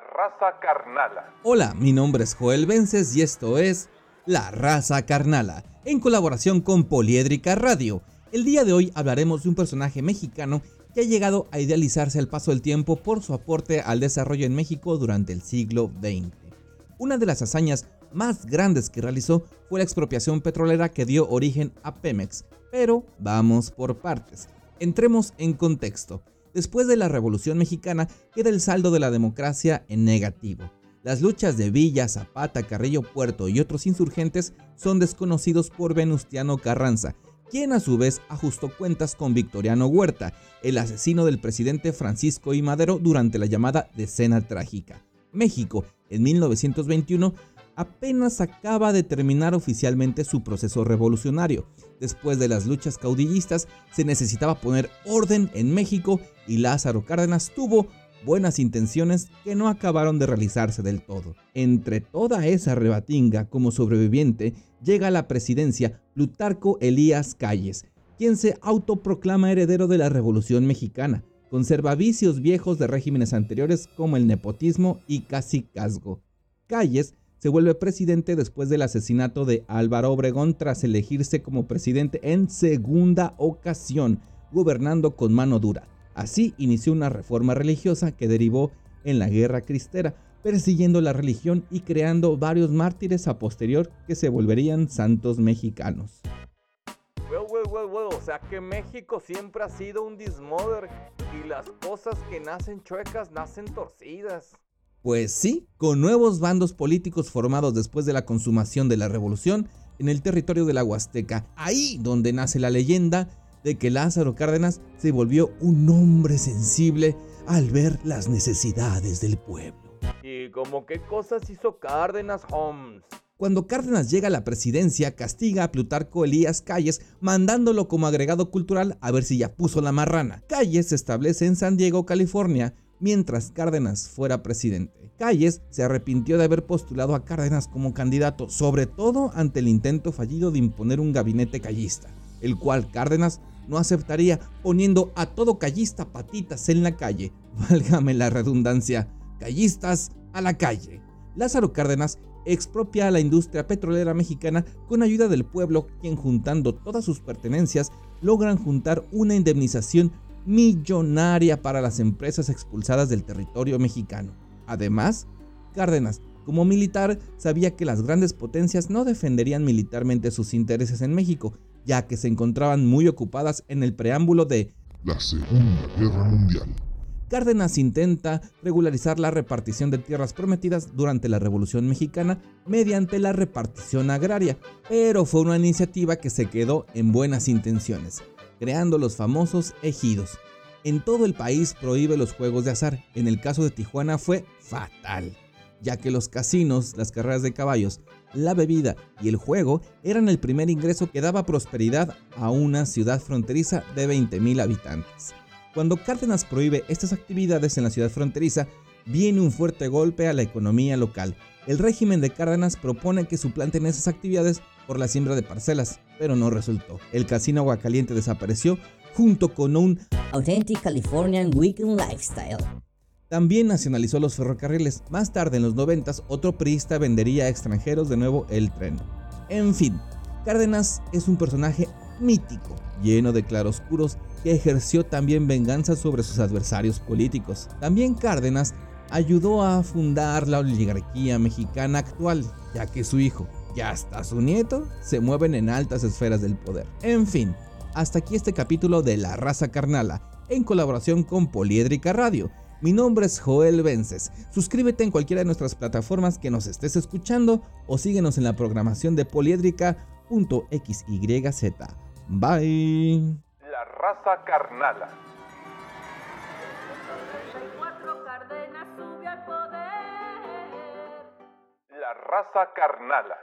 Raza carnala. Hola, mi nombre es Joel Vences y esto es La raza carnala, en colaboración con Poliédrica Radio. El día de hoy hablaremos de un personaje mexicano que ha llegado a idealizarse al paso del tiempo por su aporte al desarrollo en México durante el siglo XX. Una de las hazañas más grandes que realizó fue la expropiación petrolera que dio origen a Pemex, pero vamos por partes. Entremos en contexto. Después de la Revolución Mexicana queda el saldo de la democracia en negativo. Las luchas de Villa, Zapata, Carrillo Puerto y otros insurgentes son desconocidos por Venustiano Carranza, quien a su vez ajustó cuentas con Victoriano Huerta, el asesino del presidente Francisco I. Madero durante la llamada Decena Trágica. México, en 1921, apenas acaba de terminar oficialmente su proceso revolucionario. Después de las luchas caudillistas, se necesitaba poner orden en México y Lázaro Cárdenas tuvo buenas intenciones que no acabaron de realizarse del todo. Entre toda esa rebatinga, como sobreviviente, llega a la presidencia Plutarco Elías Calles, quien se autoproclama heredero de la Revolución Mexicana. Conserva vicios viejos de regímenes anteriores como el nepotismo y casicazgo. Calles se vuelve presidente después del asesinato de Álvaro Obregón tras elegirse como presidente en segunda ocasión, gobernando con mano dura. Así inició una reforma religiosa que derivó en la guerra cristera, persiguiendo la religión y creando varios mártires a posterior que se volverían santos mexicanos. o sea que México siempre ha sido un dismoder y las cosas que nacen chuecas nacen torcidas. Pues sí, con nuevos bandos políticos formados después de la consumación de la revolución en el territorio de la Huasteca, ahí donde nace la leyenda de que Lázaro Cárdenas se volvió un hombre sensible al ver las necesidades del pueblo. ¿Y como qué cosas hizo Cárdenas Holmes? Cuando Cárdenas llega a la presidencia, castiga a Plutarco Elías Calles, mandándolo como agregado cultural a ver si ya puso la marrana. Calles se establece en San Diego, California, mientras Cárdenas fuera presidente. Calles se arrepintió de haber postulado a Cárdenas como candidato, sobre todo ante el intento fallido de imponer un gabinete callista, el cual Cárdenas no aceptaría poniendo a todo callista patitas en la calle. Válgame la redundancia, callistas a la calle. Lázaro Cárdenas expropia a la industria petrolera mexicana con ayuda del pueblo, quien juntando todas sus pertenencias logran juntar una indemnización millonaria para las empresas expulsadas del territorio mexicano. Además, Cárdenas, como militar, sabía que las grandes potencias no defenderían militarmente sus intereses en México, ya que se encontraban muy ocupadas en el preámbulo de la Segunda Guerra Mundial. Cárdenas intenta regularizar la repartición de tierras prometidas durante la Revolución Mexicana mediante la repartición agraria, pero fue una iniciativa que se quedó en buenas intenciones creando los famosos ejidos. En todo el país prohíbe los juegos de azar. En el caso de Tijuana fue fatal, ya que los casinos, las carreras de caballos, la bebida y el juego eran el primer ingreso que daba prosperidad a una ciudad fronteriza de 20.000 habitantes. Cuando Cárdenas prohíbe estas actividades en la ciudad fronteriza, viene un fuerte golpe a la economía local. El régimen de Cárdenas propone que suplanten esas actividades por la siembra de parcelas, pero no resultó. El casino Aguacaliente desapareció junto con un Authentic Californian Weekend Lifestyle. También nacionalizó los ferrocarriles. Más tarde, en los 90, otro priista vendería a extranjeros de nuevo el tren. En fin, Cárdenas es un personaje mítico, lleno de claroscuros, que ejerció también venganza sobre sus adversarios políticos. También Cárdenas ayudó a fundar la oligarquía mexicana actual, ya que su hijo, y hasta su nieto se mueven en altas esferas del poder. En fin, hasta aquí este capítulo de La Raza Carnala, en colaboración con Poliédrica Radio. Mi nombre es Joel Vences. Suscríbete en cualquiera de nuestras plataformas que nos estés escuchando o síguenos en la programación de poliédrica.xyz. Bye. La Raza Carnala. Raza carnala.